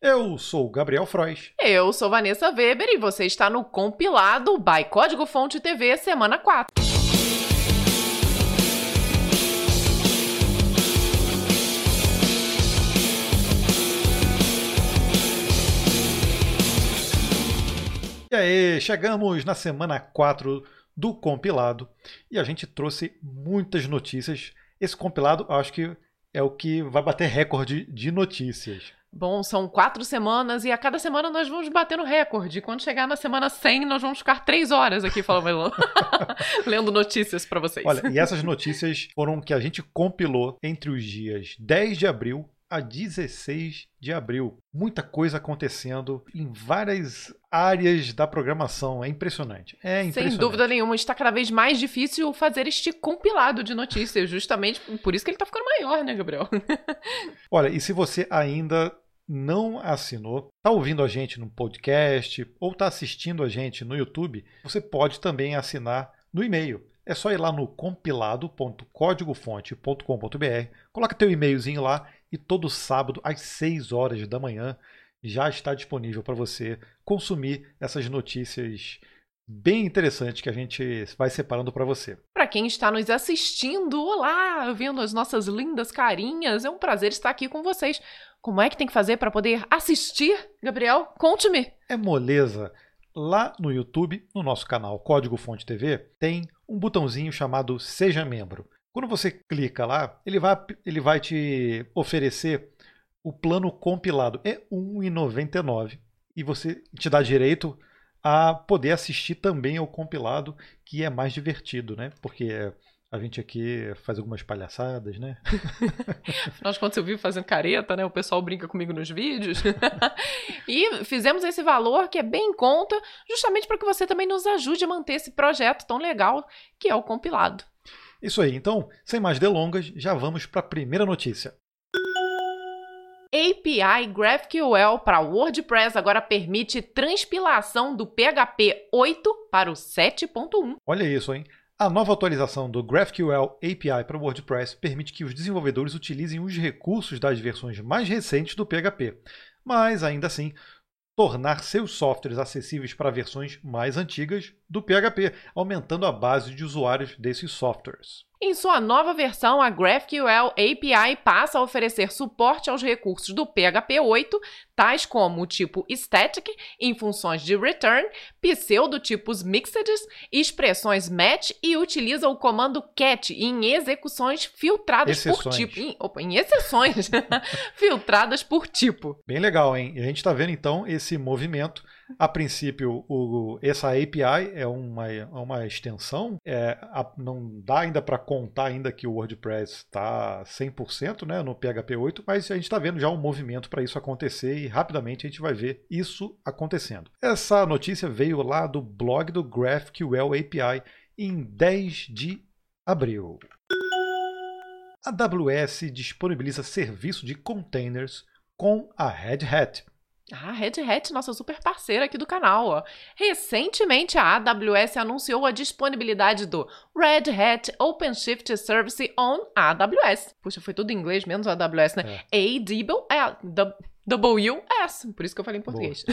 Eu sou o Gabriel Frois. Eu sou Vanessa Weber e você está no compilado by Código Fonte TV semana 4. E aí, chegamos na semana 4 do compilado e a gente trouxe muitas notícias. Esse compilado acho que é o que vai bater recorde de notícias. Bom, são quatro semanas e a cada semana nós vamos batendo recorde. Quando chegar na semana 100, nós vamos ficar três horas aqui falando, lendo notícias para vocês. Olha, e essas notícias foram que a gente compilou entre os dias 10 de abril a 16 de abril. Muita coisa acontecendo em várias áreas da programação. É impressionante. É impressionante. Sem dúvida nenhuma, está cada vez mais difícil fazer este compilado de notícias, justamente por isso que ele está ficando maior, né, Gabriel? Olha, e se você ainda não assinou, está ouvindo a gente no podcast ou está assistindo a gente no YouTube, você pode também assinar no e-mail. É só ir lá no compilado.códigofonte.com.br, coloca teu e-mailzinho lá e todo sábado às 6 horas da manhã já está disponível para você consumir essas notícias bem interessantes que a gente vai separando para você. Para quem está nos assistindo, olá, vendo as nossas lindas carinhas, é um prazer estar aqui com vocês. Como é que tem que fazer para poder assistir, Gabriel? Conte-me. É moleza. Lá no YouTube, no nosso canal Código Fonte TV, tem um botãozinho chamado Seja Membro. Quando você clica lá, ele vai, ele vai te oferecer o plano compilado. É R$ 1,99 e você te dá direito a poder assistir também ao compilado, que é mais divertido, né? Porque a gente aqui faz algumas palhaçadas, né? De contas, eu vivo fazendo careta, né? O pessoal brinca comigo nos vídeos. e fizemos esse valor que é bem em conta, justamente para que você também nos ajude a manter esse projeto tão legal que é o compilado. Isso aí, então, sem mais delongas, já vamos para a primeira notícia. API GraphQL para WordPress agora permite transpilação do PHP 8 para o 7.1. Olha isso, hein? A nova atualização do GraphQL API para WordPress permite que os desenvolvedores utilizem os recursos das versões mais recentes do PHP, mas ainda assim tornar seus softwares acessíveis para versões mais antigas do PHP, aumentando a base de usuários desses softwares. Em sua nova versão, a GraphQL API passa a oferecer suporte aos recursos do PHP 8, tais como o tipo static em funções de return, pseudotipos mixed, expressões match e utiliza o comando cat em execuções filtradas exceções. por tipo. Em, opa, em exceções filtradas por tipo. Bem legal, hein? E a gente está vendo então esse movimento a princípio, o, essa API é uma, é uma extensão, é, a, não dá ainda para contar ainda que o WordPress está 100% né, no PHP 8, mas a gente está vendo já um movimento para isso acontecer e rapidamente a gente vai ver isso acontecendo. Essa notícia veio lá do blog do GraphQL API em 10 de abril. A AWS disponibiliza serviço de containers com a Red Hat. Ah, Red Hat, nossa super parceira aqui do canal. Ó. Recentemente, a AWS anunciou a disponibilidade do Red Hat OpenShift Service on AWS. Puxa, foi tudo em inglês, menos o AWS, né? É. AWS, por isso que eu falei em português.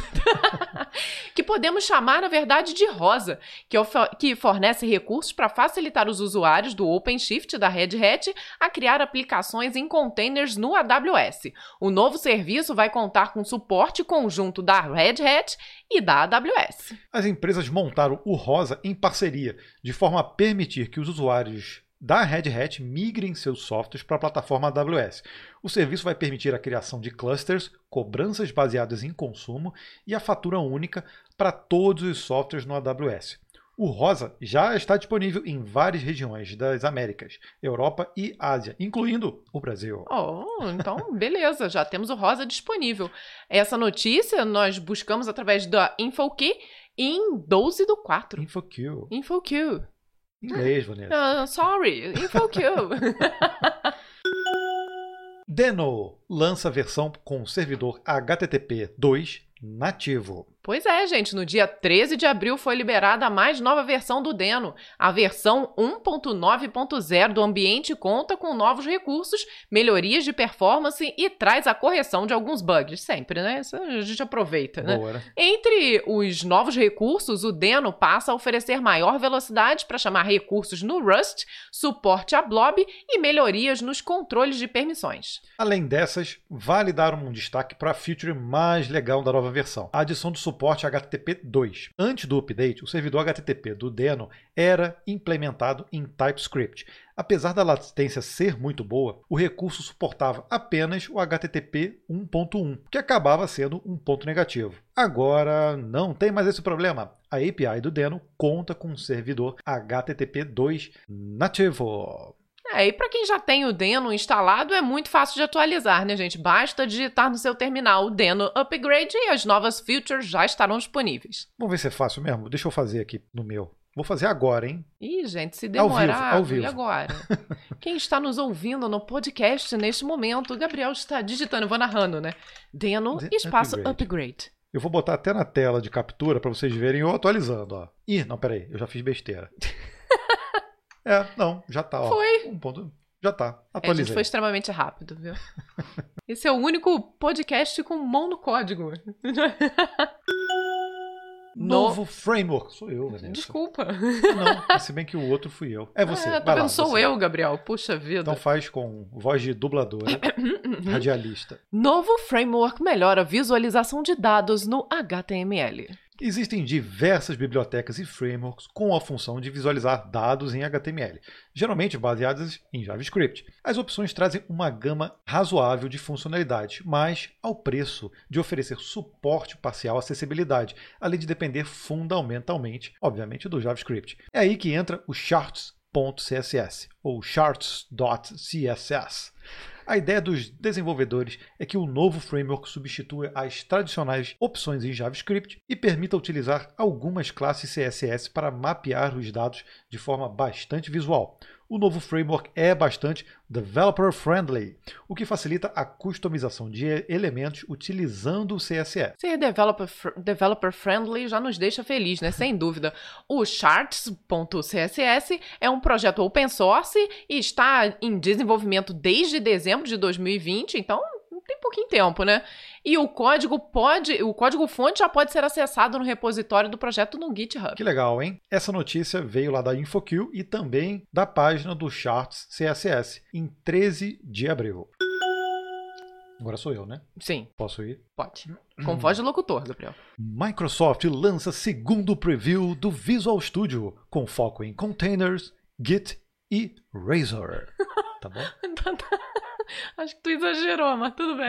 que podemos chamar, na verdade, de rosa, que, que fornece recursos para facilitar os usuários do OpenShift da Red Hat a criar aplicações em containers no AWS. O novo serviço vai contar com suporte conjunto da Red Hat e da AWS. As empresas montaram o Rosa em parceria, de forma a permitir que os usuários da Red Hat migrem seus softwares para a plataforma AWS. O serviço vai permitir a criação de clusters, cobranças baseadas em consumo e a fatura única para todos os softwares no AWS. O Rosa já está disponível em várias regiões das Américas, Europa e Ásia, incluindo o Brasil. Oh, então beleza, já temos o Rosa disponível. Essa notícia nós buscamos através da InfoKey em 12 do 4. InfoQ. InfoQ. Inglês, Vanessa. Uh, sorry, InfoQ. Deno lança versão com servidor HTTP 2 nativo. Pois é, gente. No dia 13 de abril foi liberada a mais nova versão do Deno. A versão 1.9.0 do ambiente conta com novos recursos, melhorias de performance e traz a correção de alguns bugs. Sempre, né? Isso a gente aproveita, né? Boa, né? Entre os novos recursos, o Deno passa a oferecer maior velocidade para chamar recursos no Rust, suporte a Blob e melhorias nos controles de permissões. Além dessas, vale dar um destaque para a feature mais legal da nova versão, a adição do suporte HTTP 2. Antes do update, o servidor HTTP do Deno era implementado em TypeScript. Apesar da latência ser muito boa, o recurso suportava apenas o HTTP 1.1, que acabava sendo um ponto negativo. Agora não tem mais esse problema. A API do Deno conta com um servidor HTTP 2 nativo. É, e para quem já tem o Deno instalado, é muito fácil de atualizar, né, gente? Basta digitar no seu terminal o Deno Upgrade e as novas features já estarão disponíveis. Vamos ver se é fácil mesmo? Deixa eu fazer aqui no meu. Vou fazer agora, hein? Ih, gente, se Ao vivo, demorar, ao vivo. agora? Quem está nos ouvindo no podcast neste momento, o Gabriel está digitando, eu vou narrando, né? Deno, De- espaço upgrade. upgrade. Eu vou botar até na tela de captura para vocês verem eu atualizando, ó. Ih, não, peraí, eu já fiz besteira. é, não, já tá, ó. Foi. Um ponto, já tá, É, gente, atualizei. foi extremamente rápido, viu? Esse é o único podcast com mão no código. Novo framework. Sou eu, Vanessa. Desculpa. Não, se bem que o outro fui eu. É você. É, tá vendo? Sou você. eu, Gabriel. Puxa vida. Então faz com voz de dubladora, radialista. Novo framework melhora a visualização de dados no HTML. Existem diversas bibliotecas e frameworks com a função de visualizar dados em HTML, geralmente baseadas em JavaScript. As opções trazem uma gama razoável de funcionalidades, mas ao preço de oferecer suporte parcial à acessibilidade, além de depender fundamentalmente, obviamente, do JavaScript. É aí que entra o Charts.css ou Charts.css. A ideia dos desenvolvedores é que o novo framework substitua as tradicionais opções em JavaScript e permita utilizar algumas classes CSS para mapear os dados de forma bastante visual. O novo framework é bastante developer friendly, o que facilita a customização de elementos utilizando o CSS. Ser developer, developer friendly já nos deixa feliz, né? Sem dúvida. O Charts.css é um projeto open source e está em desenvolvimento desde dezembro de 2020, então pouquinho tempo, né? E o código pode, o código fonte já pode ser acessado no repositório do projeto no GitHub. Que legal, hein? Essa notícia veio lá da InfoQ e também da página do Charts CSS, em 13 de abril. Agora sou eu, né? Sim, Posso ir? pode. Com voz de locutor, Gabriel. Microsoft lança segundo preview do Visual Studio, com foco em containers, Git e Razor. Tá bom? Acho que tu exagerou, mas tudo bem.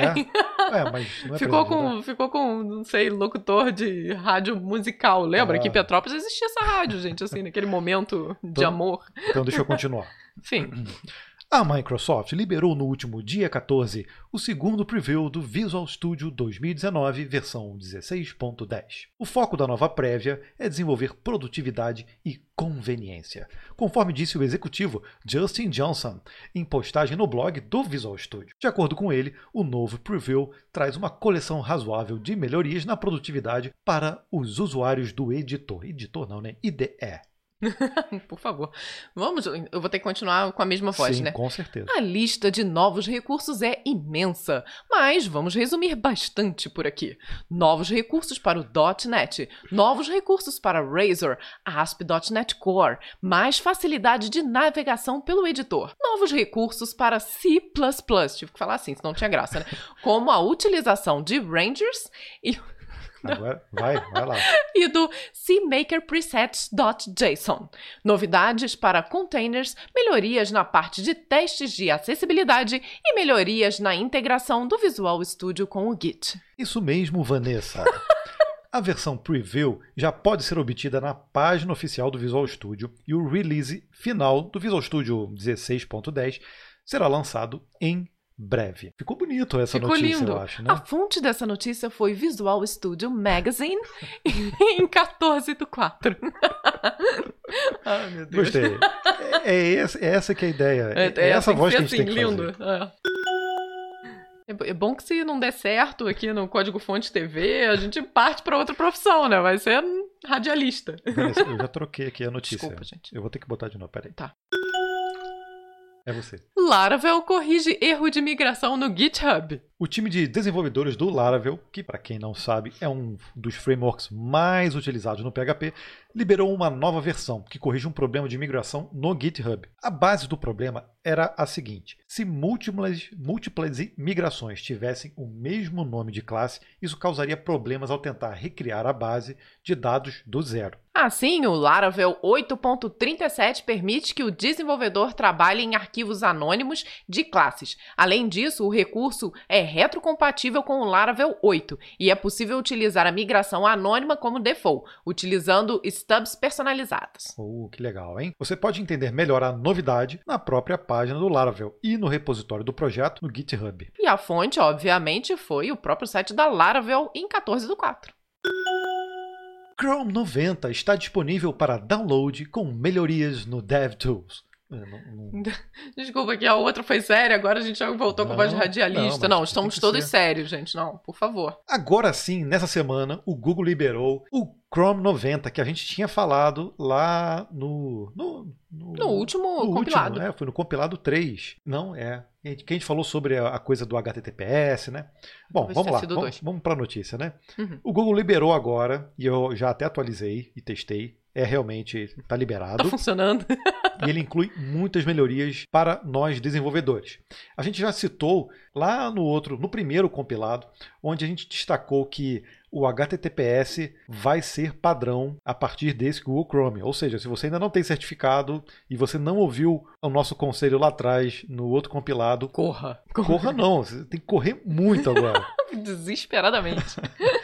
É, é mas não é Ficou com, ficou com, não sei, locutor de rádio musical. Lembra Ah. que em Petrópolis existia essa rádio, gente, assim, naquele momento de Então- amor. Então deixa eu continuar. Enfim, A Microsoft liberou no último dia 14 o segundo preview do Visual Studio 2019 versão 16.10. O foco da nova prévia é desenvolver produtividade e conveniência, conforme disse o executivo Justin Johnson em postagem no blog do Visual Studio. De acordo com ele, o novo preview traz uma coleção razoável de melhorias na produtividade para os usuários do editor. Editor não, né? IDE. por favor. Vamos, eu vvou ter que continuar com a mesma voz, Sim, né? com certeza. A lista de novos recursos é imensa, mas vamos resumir bastante por aqui. Novos recursos para o .NET, novos recursos para Razor, ASP.NET Core, mais facilidade de navegação pelo editor, novos recursos para C++, tive que falar assim, senão não tinha graça, né? Como a utilização de Rangers e Agora vai, vai lá. e do CMakerPresets.json. Novidades para containers, melhorias na parte de testes de acessibilidade e melhorias na integração do Visual Studio com o Git. Isso mesmo, Vanessa. A versão preview já pode ser obtida na página oficial do Visual Studio e o release final do Visual Studio 16.10 será lançado em breve. Ficou bonito essa Ficou notícia, lindo. eu acho, né? A fonte dessa notícia foi Visual Studio Magazine em 14 do 4. Ai, meu Deus. Gostei. É, é essa, é essa que é a ideia. É, É, essa tem voz que a ser gente tem que lindo. fazer. É. É bom que se não der certo aqui no Código Fonte TV, a gente parte para outra profissão, né? Vai ser radialista. Vanessa, eu já troquei aqui a notícia. Desculpa, gente. Eu vou ter que botar de novo, peraí. Tá. É você. Laravel corrige erro de migração no GitHub. O time de desenvolvedores do Laravel, que para quem não sabe é um dos frameworks mais utilizados no PHP, liberou uma nova versão que corrige um problema de migração no GitHub. A base do problema era a seguinte: se múltiplas, múltiplas migrações tivessem o mesmo nome de classe, isso causaria problemas ao tentar recriar a base de dados do zero. Assim, o Laravel 8.37 permite que o desenvolvedor trabalhe em arquivos anônimos de classes. Além disso, o recurso é retrocompatível com o Laravel 8 e é possível utilizar a migração anônima como default, utilizando stubs personalizados. Oh, que legal, hein? Você pode entender melhor a novidade na própria página do Laravel e no repositório do projeto no GitHub. E a fonte, obviamente, foi o próprio site da Laravel em 14 do 4. Chrome 90 está disponível para download com melhorias no DevTools. É, não, não... Desculpa que a outra foi séria, agora a gente já voltou Não, com a voz de radialista. não, estamos todos ser. sérios, gente. Não, por favor. Agora sim, nessa semana, o Google liberou o Chrome 90, que a gente tinha falado lá no. No, no, No último no compilado. Último, né? Foi no compilado 3. Não, é. Que a gente- falou sobre a coisa do HTTPS, né? Bom, Talvez vamos lá. Vamos, dois. vamos para a notícia, né? Uhum. O Google liberou agora, e eu já até atualizei e testei. É realmente, está Tá liberado. funcionando. e ele inclui muitas melhorias para nós desenvolvedores. A gente já citou lá no outro, no primeiro compilado, onde a gente destacou que o HTTPS vai ser padrão a partir desse Google Chrome. Ou seja, se você ainda não tem certificado e você não ouviu o nosso conselho lá atrás no outro compilado, Corra. corra não, você tem que correr muito agora. Desesperadamente.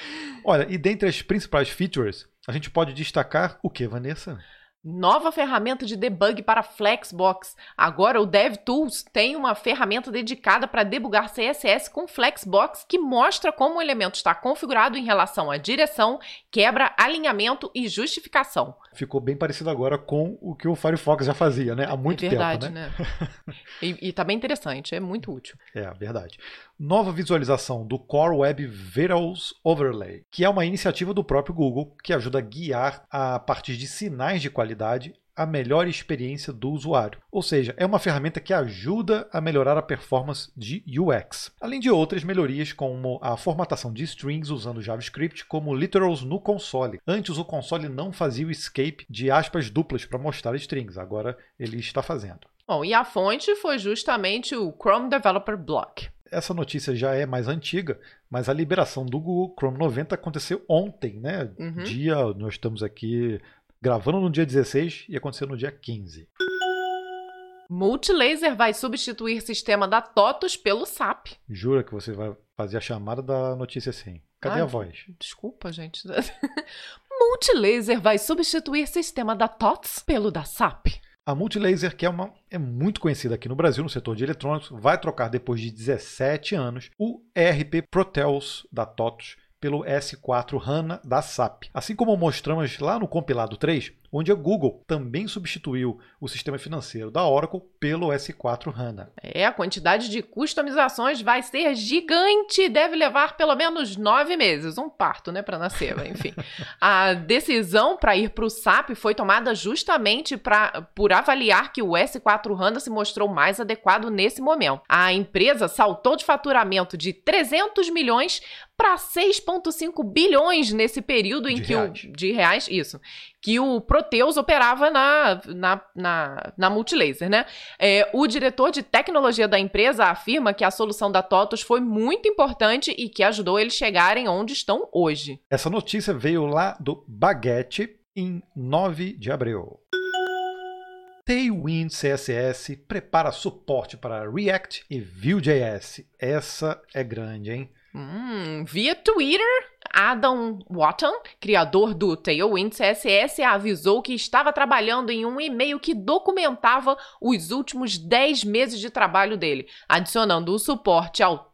Olha, e dentre as principais features, a gente pode destacar o que, Vanessa? Nova ferramenta de debug para Flexbox. Agora o DevTools tem uma ferramenta dedicada para debugar CSS com Flexbox que mostra como o elemento está configurado em relação à direção, quebra, alinhamento e justificação. Ficou bem parecido agora com o que o Firefox já fazia, né? Há muito é verdade, tempo, né? né? e, e tá bem interessante, é muito útil. É, verdade. Nova visualização do Core Web Vitals Overlay, que é uma iniciativa do próprio Google que ajuda a guiar, a partir de sinais de qualidade, a melhor experiência do usuário. Ou seja, é uma ferramenta que ajuda a melhorar a performance de UX. Além de outras melhorias, como a formatação de strings usando JavaScript como literals no console. Antes, o console não fazia o escape de aspas duplas para mostrar strings, agora ele está fazendo. Bom, e a fonte foi justamente o Chrome Developer Block. Essa notícia já é mais antiga, mas a liberação do Google Chrome 90 aconteceu ontem, né? Uhum. Dia, nós estamos aqui gravando no dia 16 e aconteceu no dia 15. Multilaser vai substituir sistema da TOTUS pelo SAP. Jura que você vai fazer a chamada da notícia assim? Cadê Ai, a voz? Desculpa, gente. Multilaser vai substituir sistema da TOTS pelo da SAP. A Multilaser, que é, uma, é muito conhecida aqui no Brasil no setor de eletrônicos, vai trocar depois de 17 anos o ERP Proteus da TOTUS pelo S4 HANA da SAP. Assim como mostramos lá no compilado 3, onde a Google também substituiu o sistema financeiro da Oracle pelo S4 HANA. É, a quantidade de customizações vai ser gigante. Deve levar pelo menos nove meses. Um parto, né, para nascer, enfim. a decisão para ir para o SAP foi tomada justamente pra, por avaliar que o S4 HANA se mostrou mais adequado nesse momento. A empresa saltou de faturamento de 300 milhões para 6,5 bilhões nesse período em De que reais. o de reais isso que o Proteus operava na, na, na, na Multilaser, né? É, o diretor de tecnologia da empresa afirma que a solução da TOTUS foi muito importante e que ajudou eles chegarem onde estão hoje. Essa notícia veio lá do Baguette em 9 de abril. Tailwind CSS prepara suporte para React e Vue.js. Essa é grande, hein? Hum, via Twitter, Adam Watton, criador do Tailwind CSS, avisou que estava trabalhando em um e-mail que documentava os últimos 10 meses de trabalho dele, adicionando o suporte ao,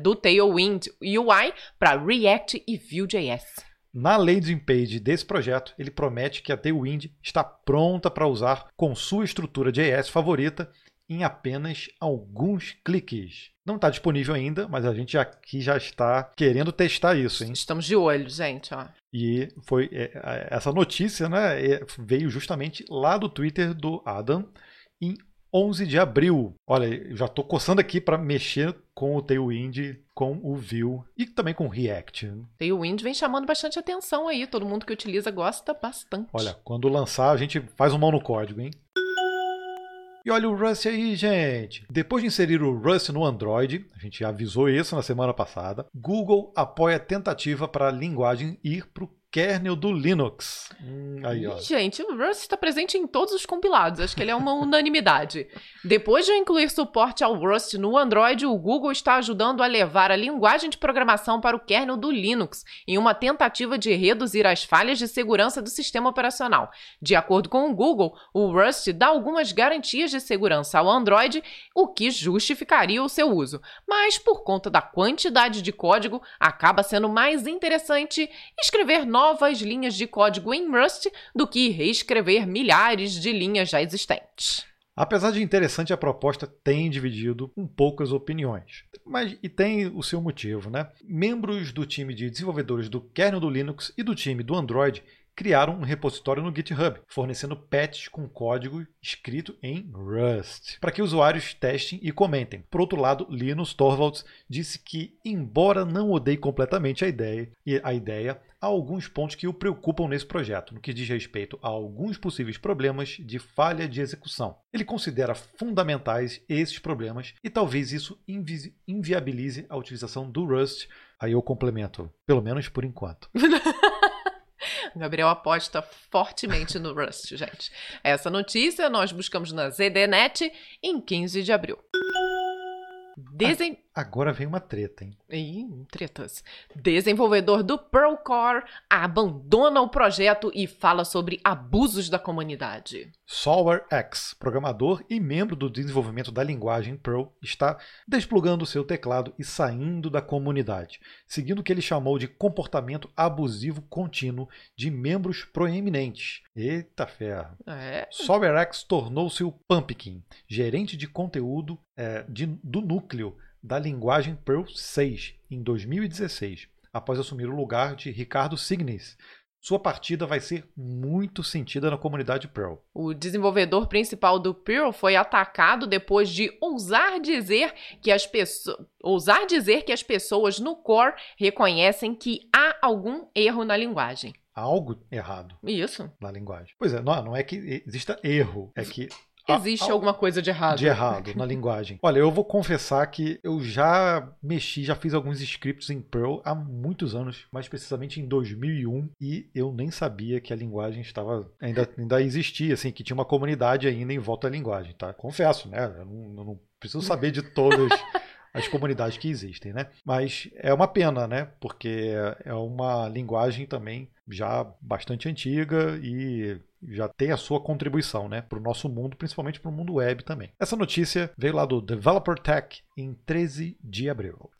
do Tailwind UI para React e Vue.js. Na landing page desse projeto, ele promete que a Tailwind está pronta para usar com sua estrutura JS favorita em apenas alguns cliques. Não está disponível ainda, mas a gente aqui já está querendo testar isso, hein? Estamos de olho, gente, ó. E foi é, essa notícia, né, é, veio justamente lá do Twitter do Adam em 11 de abril. Olha, eu já estou coçando aqui para mexer com o Tailwind, com o View e também com o React. Tailwind vem chamando bastante atenção aí, todo mundo que utiliza gosta bastante. Olha, quando lançar a gente faz um mão no código, hein? E olha o Rust aí, gente! Depois de inserir o Rust no Android, a gente avisou isso na semana passada, Google apoia a tentativa para a linguagem ir para o kernel do Linux. Hum, aí, ó. Gente, o Rust está presente em todos os compilados. Acho que ele é uma unanimidade. Depois de incluir suporte ao Rust no Android, o Google está ajudando a levar a linguagem de programação para o kernel do Linux, em uma tentativa de reduzir as falhas de segurança do sistema operacional. De acordo com o Google, o Rust dá algumas garantias de segurança ao Android, o que justificaria o seu uso. Mas, por conta da quantidade de código, acaba sendo mais interessante escrever novos novas linhas de código em Rust do que reescrever milhares de linhas já existentes. Apesar de interessante, a proposta tem dividido um poucas opiniões. Mas e tem o seu motivo, né? Membros do time de desenvolvedores do kernel do Linux e do time do Android criaram um repositório no GitHub, fornecendo patches com código escrito em Rust, para que usuários testem e comentem. Por outro lado, Linus Torvalds disse que, embora não odeie completamente a ideia, a ideia, há alguns pontos que o preocupam nesse projeto, no que diz respeito a alguns possíveis problemas de falha de execução. Ele considera fundamentais esses problemas e talvez isso invi inviabilize a utilização do Rust. Aí eu complemento, pelo menos por enquanto. O Gabriel aposta fortemente no Rust, gente. Essa notícia nós buscamos na ZDNet em 15 de abril. Desen... Agora vem uma treta, hein? Ih, tretas. Desenvolvedor do Pearl Core abandona o projeto e fala sobre abusos da comunidade. SolverX, programador e membro do desenvolvimento da linguagem Perl, está desplugando seu teclado e saindo da comunidade, seguindo o que ele chamou de comportamento abusivo contínuo de membros proeminentes. Eita ferro! É. SolverX tornou-se o Pumpkin, gerente de conteúdo é, de, do núcleo da linguagem Perl 6 em 2016, após assumir o lugar de Ricardo Signis. Sua partida vai ser muito sentida na comunidade Perl. O desenvolvedor principal do Perl foi atacado depois de ousar dizer que as pessoas ousar dizer que as pessoas no core reconhecem que há algum erro na linguagem. Há algo errado. Isso. Na linguagem. Pois é, não, não é que exista erro, é que Existe alguma coisa de errado. De errado na linguagem. Olha, eu vou confessar que eu já mexi, já fiz alguns scripts em Perl há muitos anos, mais precisamente em 2001, e eu nem sabia que a linguagem estava ainda, ainda existia, assim, que tinha uma comunidade ainda em volta da linguagem, tá? Confesso, né? Eu não, eu não preciso saber de todas as comunidades que existem, né? Mas é uma pena, né? Porque é uma linguagem também já bastante antiga e já tem a sua contribuição né, para o nosso mundo, principalmente para o mundo web também. Essa notícia veio lá do Developer Tech em 13 de abril.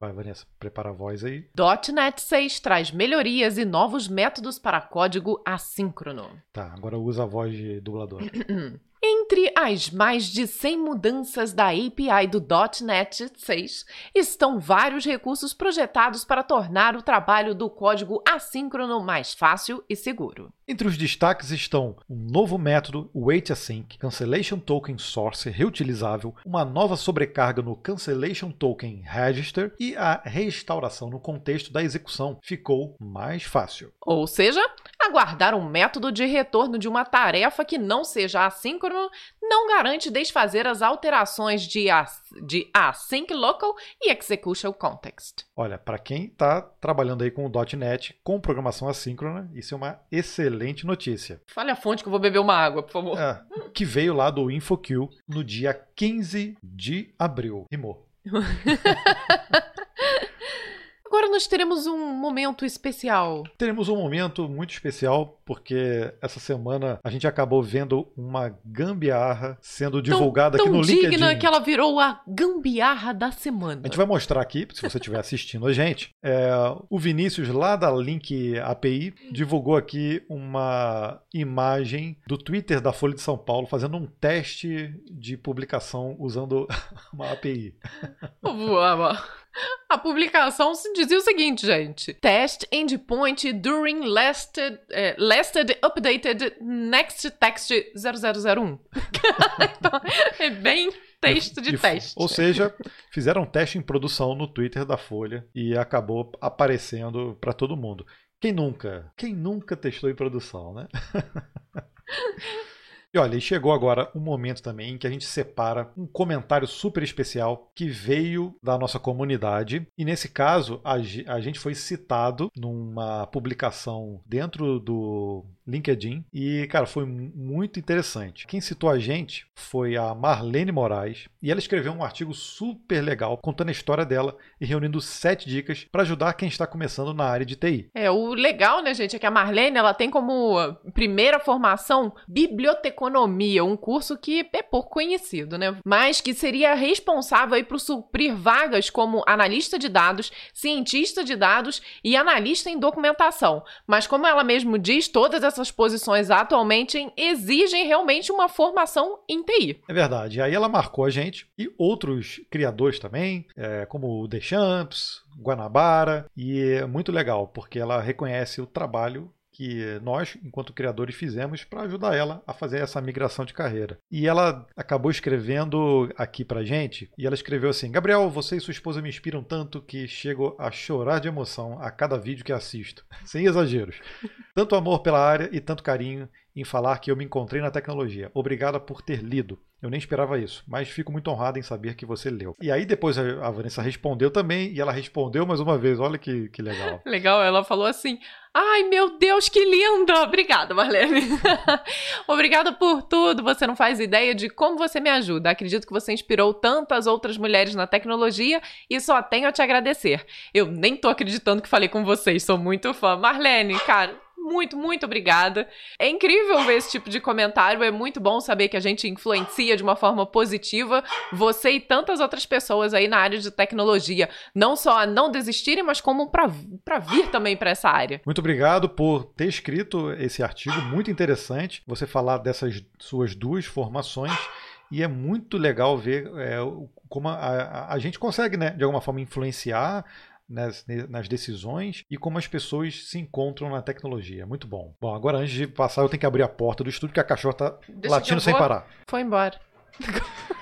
Vai, Vanessa, prepara a voz aí. .NET 6 traz melhorias e novos métodos para código assíncrono. Tá, agora usa a voz de dublador. Entre as mais de 100 mudanças da API do .NET 6 estão vários recursos projetados para tornar o trabalho do código assíncrono mais fácil e seguro. Entre os destaques estão um novo método WaitAsync, Cancellation Token Source reutilizável, uma nova sobrecarga no Cancellation Token Register e a restauração no contexto da execução ficou mais fácil. Ou seja, aguardar um método de retorno de uma tarefa que não seja assíncrono não garante desfazer as alterações de, as, de async local e execution context. Olha, para quem está trabalhando aí com o .NET com programação assíncrona, isso é uma excelente notícia. Fale a fonte que eu vou beber uma água, por favor. É, que veio lá do InfoQ no dia 15 de abril. Rimou. agora nós teremos um momento especial. Teremos um momento muito especial porque essa semana a gente acabou vendo uma gambiarra sendo divulgada tão, aqui no tão digna LinkedIn. que ela virou a gambiarra da semana. A gente vai mostrar aqui, se você estiver assistindo a gente, é, o Vinícius lá da Link API divulgou aqui uma imagem do Twitter da Folha de São Paulo fazendo um teste de publicação usando uma API. A publicação dizia o seguinte, gente. Test endpoint during lasted, eh, lasted updated next text 0001. então, é bem texto de E- teste. Ou seja, fizeram um teste em produção no Twitter da Folha e acabou aparecendo para todo mundo. Quem nunca? Quem nunca testou em produção, né? E olha, chegou agora um momento também em que a gente separa um comentário super especial que veio da nossa comunidade. E nesse caso, a gente foi citado numa publicação dentro do LinkedIn. E, cara, foi mu- muito interessante. Quem citou a gente foi a Marlene Moraes. E ela escreveu um artigo super legal contando a história dela e reunindo sete dicas para ajudar quem está começando na área de TI. É, o legal, né, gente, é que a Marlene, ela tem como primeira formação biblioteconomia, um curso que é pouco conhecido, né? Mas que seria responsável aí por suprir vagas como analista de dados, cientista de dados e analista em documentação. Mas como ela mesmo diz, todas essas posições atualmente exigem realmente uma formação em TI. É verdade. Aí ela marcou a gente e outros criadores também, é, como o Deschamps, Guanabara, e é muito legal, porque ela reconhece o trabalho que nós, enquanto criadores, fizemos para ajudar ela a fazer essa migração de carreira. E ela acabou escrevendo aqui pra gente, e ela escreveu assim: Gabriel, você e sua esposa me inspiram tanto que chego a chorar de emoção a cada vídeo que assisto. Sem exageros. Tanto amor pela área e tanto carinho em falar que eu me encontrei na tecnologia. Obrigada por ter lido. Eu nem esperava isso, mas fico muito honrado em saber que você leu. E aí depois a Vanessa respondeu também, e ela respondeu mais uma vez. Olha que, que legal. Legal, ela falou assim: Ai, meu Deus, que linda! Obrigada, Marlene. Obrigada por tudo. Você não faz ideia de como você me ajuda. Acredito que você inspirou tantas outras mulheres na tecnologia e só tenho a te agradecer. Eu nem tô acreditando que falei com vocês, sou muito fã. Marlene, cara. Muito, muito obrigada. É incrível ver esse tipo de comentário. É muito bom saber que a gente influencia de uma forma positiva você e tantas outras pessoas aí na área de tecnologia. Não só a não desistirem, mas como para vir também para essa área. Muito obrigado por ter escrito esse artigo, muito interessante. Você falar dessas suas duas formações. E é muito legal ver é, como a, a- a gente consegue, né, de alguma forma, influenciar nas, nas decisões e como as pessoas se encontram na tecnologia. Muito bom. Bom, agora antes de passar, eu tenho que abrir a porta do estúdio, porque a cachorra tá Deixa que latindo sem parar. Foi embora.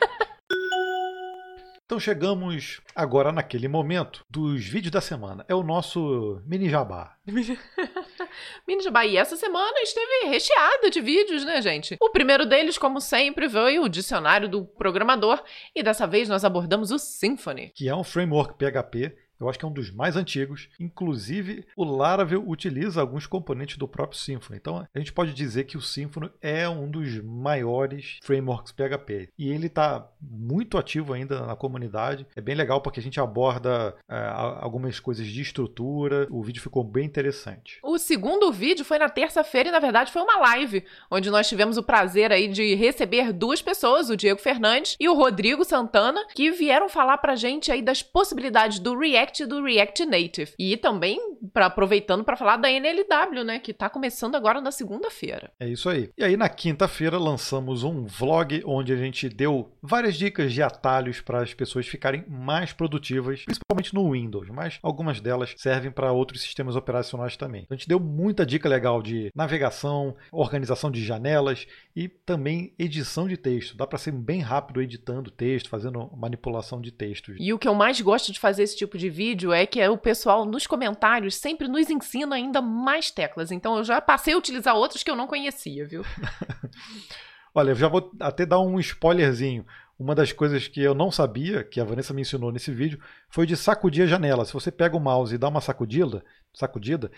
Então chegamos agora naquele momento dos vídeos da semana. É o nosso mini jabá. Minas Bahia, essa semana esteve recheada de vídeos, né, gente? O primeiro deles, como sempre, foi o dicionário do programador, e dessa vez nós abordamos o Symfony. que é um framework PHP. Eu acho que é um dos mais antigos. Inclusive, o Laravel utiliza alguns componentes do próprio Symfony. Então, a gente pode dizer que o Symfony é um dos maiores frameworks PHP. E ele está muito ativo ainda na comunidade. É bem legal porque a gente aborda é, algumas coisas de estrutura. O vídeo ficou bem interessante. O segundo vídeo foi na terça-feira e, na verdade, foi uma live, onde nós tivemos o prazer aí de receber duas pessoas, o Diego Fernandes e o Rodrigo Santana, que vieram falar pra gente aí das possibilidades do React e do React Native. E também pra, aproveitando para falar da NLW, né, que tá começando agora na segunda-feira. É isso aí. E aí, na quinta-feira, lançamos um vlog onde a gente deu várias dicas de atalhos para as pessoas ficarem mais produtivas, principalmente no Windows, mas algumas delas servem para outros sistemas operacionais também. A gente deu muita dica legal de navegação, organização de janelas e também edição de texto. Dá para ser bem rápido editando texto, fazendo manipulação de textos. E o que eu mais gosto de fazer esse tipo de vídeo é que o pessoal nos comentários sempre nos ensina ainda mais teclas. Então eu já passei a utilizar outros que eu não conhecia, viu? Olha, eu já vou até dar um spoilerzinho. Uma das coisas que eu não sabia, que a Vanessa me ensinou nesse vídeo, foi de sacudir a janela. Se você pega o mouse e dá uma sacudida, sacudida,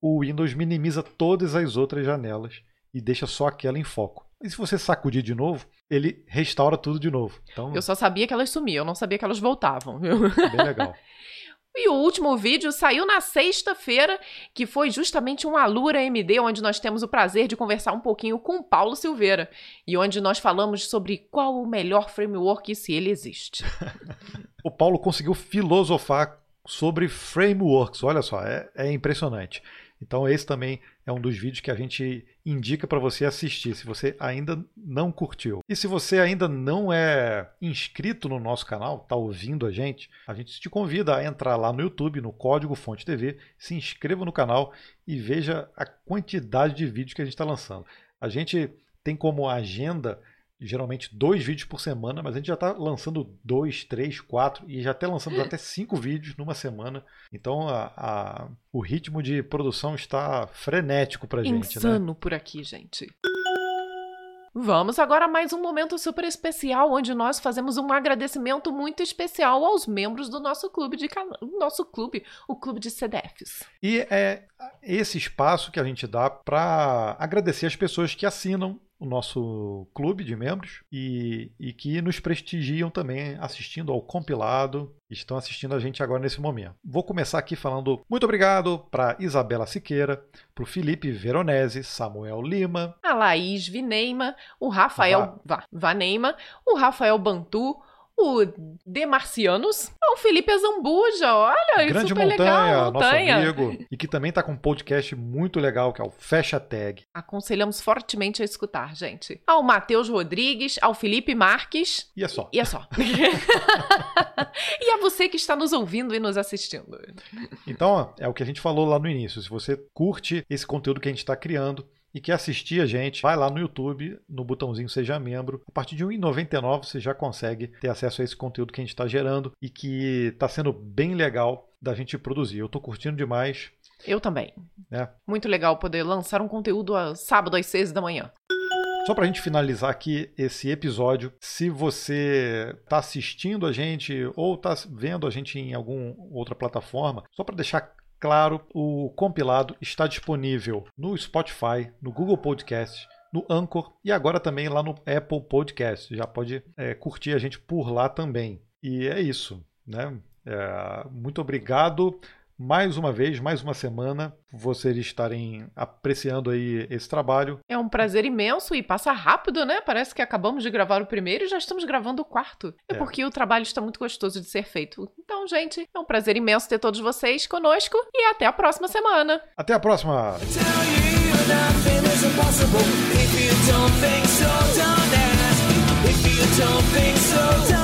o Windows minimiza todas as outras janelas e deixa só aquela em foco. E se você sacudir de novo, ele restaura tudo de novo. Então, Eu só sabia que elas sumiam, eu não sabia que elas voltavam, viu? bem legal. E o último vídeo saiu na sexta-feira, que foi justamente um Alura MD, onde nós temos o prazer de conversar um pouquinho com Paulo Silveira e onde nós falamos sobre qual o melhor framework se ele existe. o Paulo conseguiu filosofar sobre frameworks, olha só, é, é impressionante. Então esse também é um dos vídeos que a gente indica para você assistir, se você ainda não curtiu. E se você ainda não é inscrito no nosso canal, está ouvindo a gente, a gente te convida a entrar lá no YouTube, no Código Fonte TV, se inscreva no canal e veja a quantidade de vídeos que a gente está lançando. A gente tem como agenda geralmente dois vídeos por semana, mas a gente já está lançando dois, três, quatro e já até lançando até cinco vídeos numa semana. Então a, a, o ritmo de produção está frenético para gente. Né? Insano né? por aqui, gente. Vamos agora a mais um momento super especial, onde nós fazemos um agradecimento muito especial aos membros do nosso clube de nosso clube, o clube de CDFs. E é esse espaço que a gente dá para agradecer as pessoas que assinam o nosso clube de membros e, e que nos prestigiam também assistindo ao compilado, estão assistindo a gente agora nesse momento. Vou começar aqui falando muito obrigado para Isabela Siqueira, para o Felipe Veronese, Samuel Lima, a Laís Vineima, o Rafael Va Vaneima, o Rafael Bantu, o Demarcianos, o Felipe Azambuja, olha, Grande super montanha, legal, montanha. nosso amigo, e que também está com um podcast muito legal, que é o Fecha Tag. Aconselhamos fortemente a escutar, gente. Ao Matheus Rodrigues, ao Felipe Marques. E é só. E é só. e a você que está nos ouvindo e nos assistindo. Então, é o que a gente falou lá no início. Se você curte esse conteúdo que a gente está criando, e quer assistir a gente, vai lá no YouTube, no botãozinho Seja Membro. A partir de R$ 1,99 você já consegue ter acesso a esse conteúdo que a gente está gerando e que está sendo bem legal da gente produzir. Eu estou curtindo demais. Eu também. É. Muito legal poder lançar um conteúdo a sábado às seis da manhã. Só para a gente finalizar aqui esse episódio, se você está assistindo a gente ou está vendo a gente em alguma outra plataforma, só para deixar Claro, o compilado está disponível no Spotify, no Google Podcast, no Anchor e agora também lá no Apple Podcast. Já pode é, curtir a gente por lá também. E é isso, né? É, muito obrigado mais uma vez, mais uma semana, vocês estarem apreciando aí esse trabalho. É um prazer imenso e passa rápido, né? Parece que acabamos de gravar o primeiro e já estamos gravando o quarto. É, é. porque o trabalho está muito gostoso de ser feito. Então, gente, é um prazer imenso ter todos vocês conosco e até a próxima semana. Até a próxima. If you don't think so,